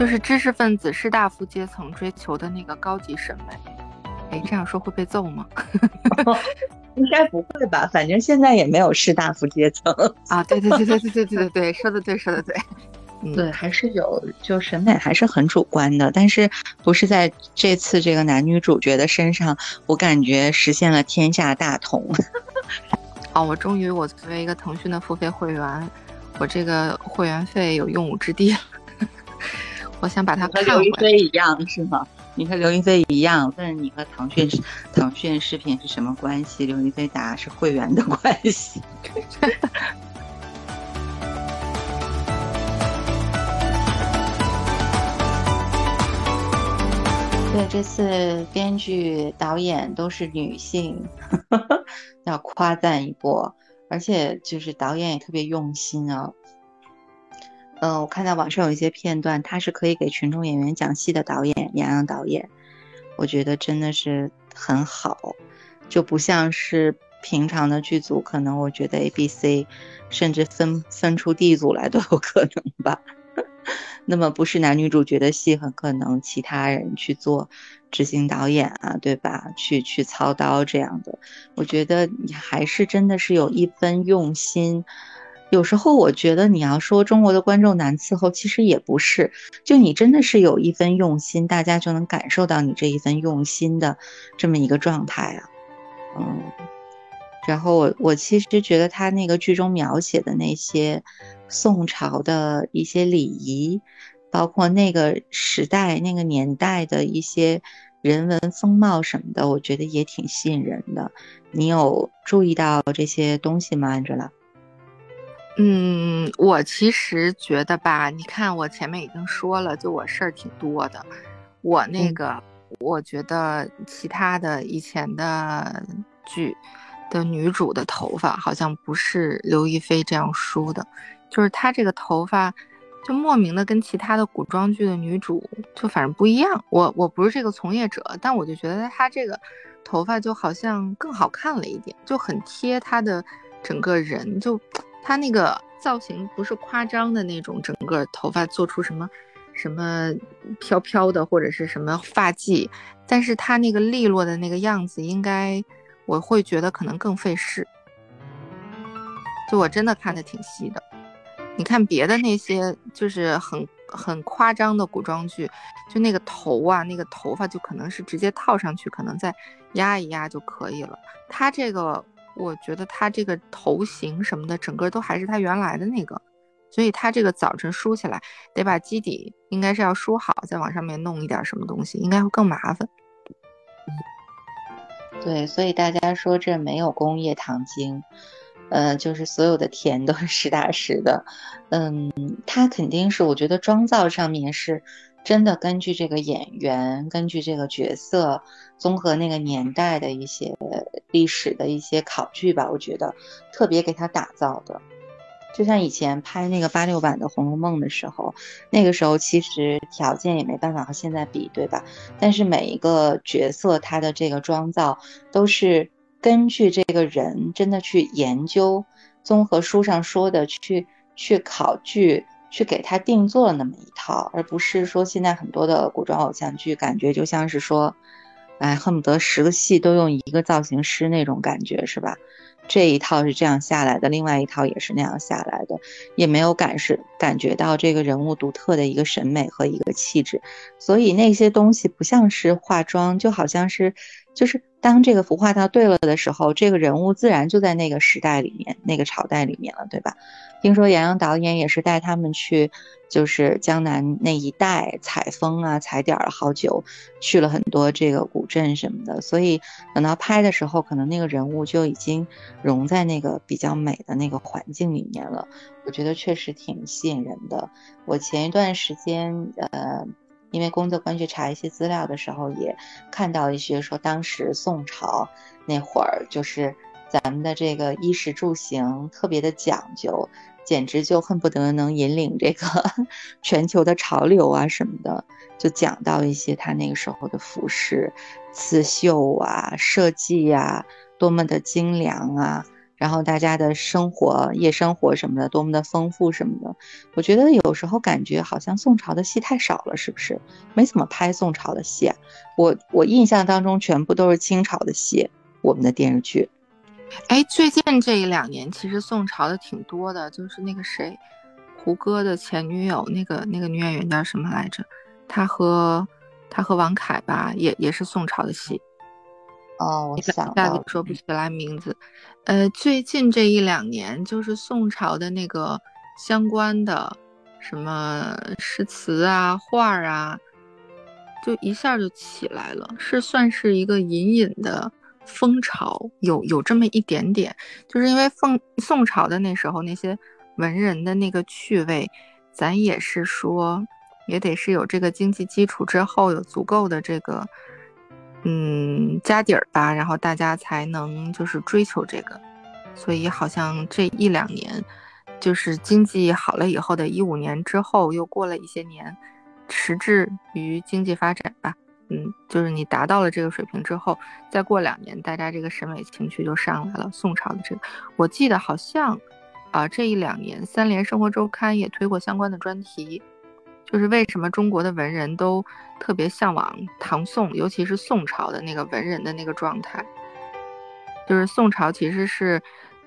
就是知识分子、士大夫阶层追求的那个高级审美。哎，这样说会被揍吗？应该不会吧，反正现在也没有士大夫阶层啊。对对对对对对对对对，说的对，说的对。对，还是有，就审美还是很主观的，但是不是在这次这个男女主角的身上，我感觉实现了天下大同。哦，我终于，我作为一个腾讯的付费会员，我这个会员费有用武之地了。我想把它和刘亦菲一样是吗？你和刘亦菲一样，问你和腾讯腾讯视频是什么关系？刘亦菲答是会员的关系。对，这次编剧、导演都是女性，要夸赞一波。而且就是导演也特别用心啊。嗯，我看到网上有一些片段，他是可以给群众演员讲戏的导演，杨洋导演，我觉得真的是很好，就不像是平常的剧组，可能我觉得 A、B、C，甚至分分出 D 组来都有可能吧。那么不是男女主角的戏，很可能其他人去做执行导演啊，对吧？去去操刀这样的，我觉得你还是真的是有一分用心。有时候我觉得你要说中国的观众难伺候，其实也不是，就你真的是有一分用心，大家就能感受到你这一份用心的这么一个状态啊。嗯，然后我我其实觉得他那个剧中描写的那些。宋朝的一些礼仪，包括那个时代、那个年代的一些人文风貌什么的，我觉得也挺吸引人的。你有注意到这些东西吗，Angela？嗯，我其实觉得吧，你看我前面已经说了，就我事儿挺多的。我那个，我觉得其他的以前的剧的女主的头发，好像不是刘亦菲这样梳的。就是她这个头发，就莫名的跟其他的古装剧的女主就反正不一样。我我不是这个从业者，但我就觉得她这个头发就好像更好看了一点，就很贴她的整个人。就他那个造型不是夸张的那种，整个头发做出什么什么飘飘的或者是什么发髻，但是他那个利落的那个样子，应该我会觉得可能更费事。就我真的看的挺细的。你看别的那些就是很很夸张的古装剧，就那个头啊，那个头发就可能是直接套上去，可能再压一压就可以了。他这个，我觉得他这个头型什么的，整个都还是他原来的那个，所以他这个早晨梳起来得把基底应该是要梳好，再往上面弄一点什么东西，应该会更麻烦。对，所以大家说这没有工业糖精。呃，就是所有的甜都是实打实的，嗯，他肯定是，我觉得妆造上面是真的根据这个演员，根据这个角色，综合那个年代的一些历史的一些考据吧，我觉得特别给他打造的。就像以前拍那个八六版的《红楼梦》的时候，那个时候其实条件也没办法和现在比，对吧？但是每一个角色他的这个妆造都是。根据这个人真的去研究，综合书上说的去去考据，去给他定做了那么一套，而不是说现在很多的古装偶像剧，感觉就像是说，哎，恨不得十个戏都用一个造型师那种感觉，是吧？这一套是这样下来的，另外一套也是那样下来的，也没有感是感觉到这个人物独特的一个审美和一个气质，所以那些东西不像是化妆，就好像是。就是当这个服化道对了的时候，这个人物自然就在那个时代里面、那个朝代里面了，对吧？听说杨洋导演也是带他们去，就是江南那一带采风啊、踩点了好久，去了很多这个古镇什么的，所以等到拍的时候，可能那个人物就已经融在那个比较美的那个环境里面了。我觉得确实挺吸引人的。我前一段时间，呃。因为工作关系查一些资料的时候，也看到一些说当时宋朝那会儿，就是咱们的这个衣食住行特别的讲究，简直就恨不得能引领这个 全球的潮流啊什么的。就讲到一些他那个时候的服饰、刺绣啊、设计啊，多么的精良啊。然后大家的生活、夜生活什么的多么的丰富什么的。我觉得有时候感觉好像宋朝的戏太少了，是不是？没怎么拍宋朝的戏啊？我我印象当中全部都是清朝的戏，我们的电视剧。哎，最近这一两年其实宋朝的挺多的，就是那个谁，胡歌的前女友，那个那个女演员叫什么来着？她和她和王凯吧，也也是宋朝的戏。哦，我想大概说不起来名字。呃，最近这一两年，就是宋朝的那个相关的什么诗词啊、画啊，就一下就起来了，是算是一个隐隐的。风潮有有这么一点点，就是因为宋宋朝的那时候那些文人的那个趣味，咱也是说，也得是有这个经济基础之后有足够的这个，嗯，家底儿吧，然后大家才能就是追求这个，所以好像这一两年，就是经济好了以后的一五年之后，又过了一些年，迟滞于经济发展吧。嗯，就是你达到了这个水平之后，再过两年，大家这个审美情趣就上来了。宋朝的这个，我记得好像，啊，这一两年《三联生活周刊》也推过相关的专题，就是为什么中国的文人都特别向往唐宋，尤其是宋朝的那个文人的那个状态。就是宋朝其实是，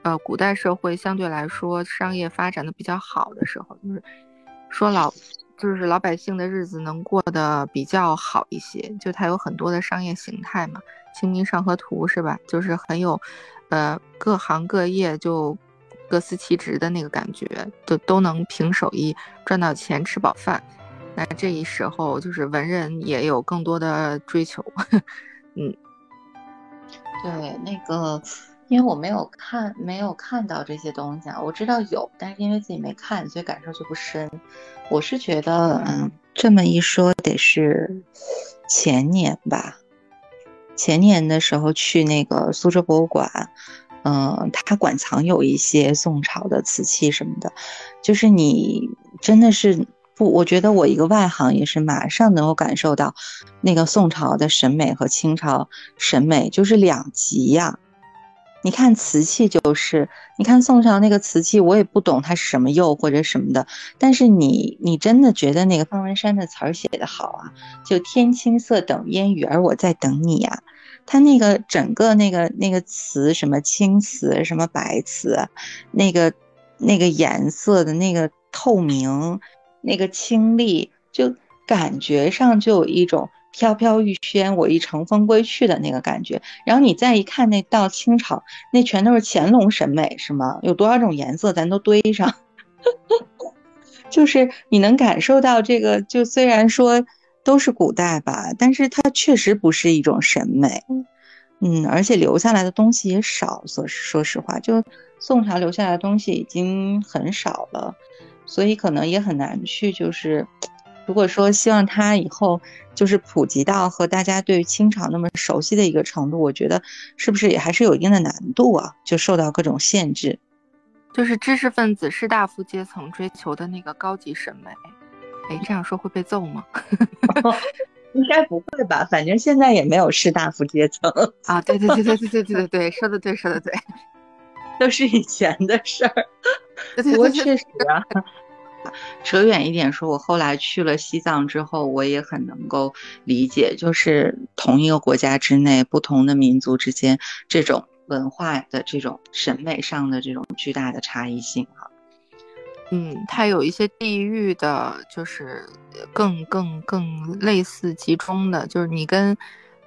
呃，古代社会相对来说商业发展的比较好的时候，就是说老。就是老百姓的日子能过得比较好一些，就它有很多的商业形态嘛，《清明上河图》是吧？就是很有，呃，各行各业就各司其职的那个感觉，就都能凭手艺赚到钱吃饱饭。那这一时候就是文人也有更多的追求，嗯，对，那个。因为我没有看，没有看到这些东西啊。我知道有，但是因为自己没看，所以感受就不深。我是觉得，嗯，这么一说，得是前年吧。前年的时候去那个苏州博物馆，嗯，它馆藏有一些宋朝的瓷器什么的，就是你真的是不，我觉得我一个外行也是马上能够感受到，那个宋朝的审美和清朝审美就是两极呀。你看瓷器就是，你看宋朝那个瓷器，我也不懂它是什么釉或者什么的，但是你你真的觉得那个方文山的词写的好啊？就天青色等烟雨，而我在等你呀。他那个整个那个那个瓷，什么青瓷，什么白瓷，那个那个颜色的那个透明，那个清丽，就感觉上就有一种。飘飘欲仙，我已乘风归去的那个感觉。然后你再一看，那到清朝，那全都是乾隆审美，是吗？有多少种颜色，咱都堆上。就是你能感受到这个，就虽然说都是古代吧，但是它确实不是一种审美。嗯，而且留下来的东西也少。说说实话，就宋朝留下来的东西已经很少了，所以可能也很难去就是。如果说希望它以后就是普及到和大家对清朝那么熟悉的一个程度，我觉得是不是也还是有一定的难度啊？就受到各种限制，就是知识分子、士大夫阶层追求的那个高级审美。哎，这样说会被揍吗？应该不会吧？反正现在也没有士大夫阶层啊。对对对对对对对对对，说的对说的对，都是以前的事儿。不过确实啊。扯远一点说，我后来去了西藏之后，我也很能够理解，就是同一个国家之内，不同的民族之间这种文化的这种审美上的这种巨大的差异性哈。嗯，它有一些地域的，就是更更更类似集中的，就是你跟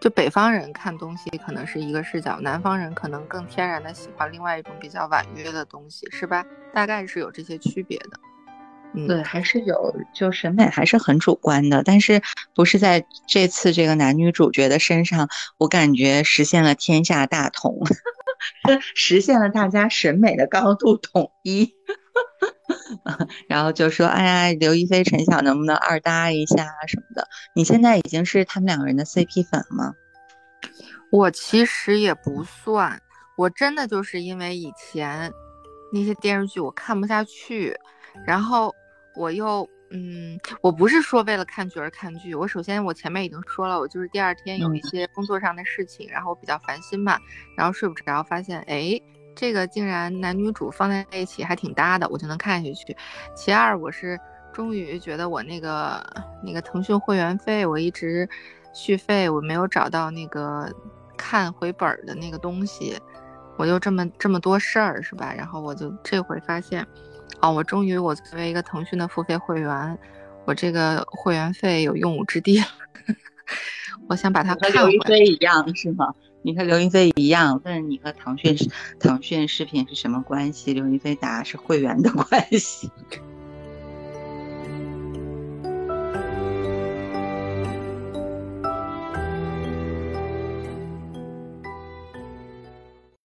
就北方人看东西可能是一个视角，南方人可能更天然的喜欢另外一种比较婉约的东西，是吧？大概是有这些区别的。对，还是有，就审美还是很主观的，但是不是在这次这个男女主角的身上，我感觉实现了天下大同，实现了大家审美的高度统一。然后就说，哎呀，刘亦菲、陈晓能不能二搭一下什么的？你现在已经是他们两个人的 CP 粉了吗？我其实也不算，我真的就是因为以前那些电视剧我看不下去，然后。我又嗯，我不是说为了看剧而看剧。我首先我前面已经说了，我就是第二天有一些工作上的事情，然后我比较烦心嘛，然后睡不着，发现哎，这个竟然男女主放在一起还挺搭的，我就能看下去。其二，我是终于觉得我那个那个腾讯会员费，我一直续费，我没有找到那个看回本的那个东西，我就这么这么多事儿是吧？然后我就这回发现，哦，我终于我作为一个腾讯的付费会员，我这个会员费有用武之地了。我想把它看回。刘亦菲一样是吗？你和刘亦菲一样，问你和腾讯腾讯视频是什么关系？刘亦菲答是会员的关系。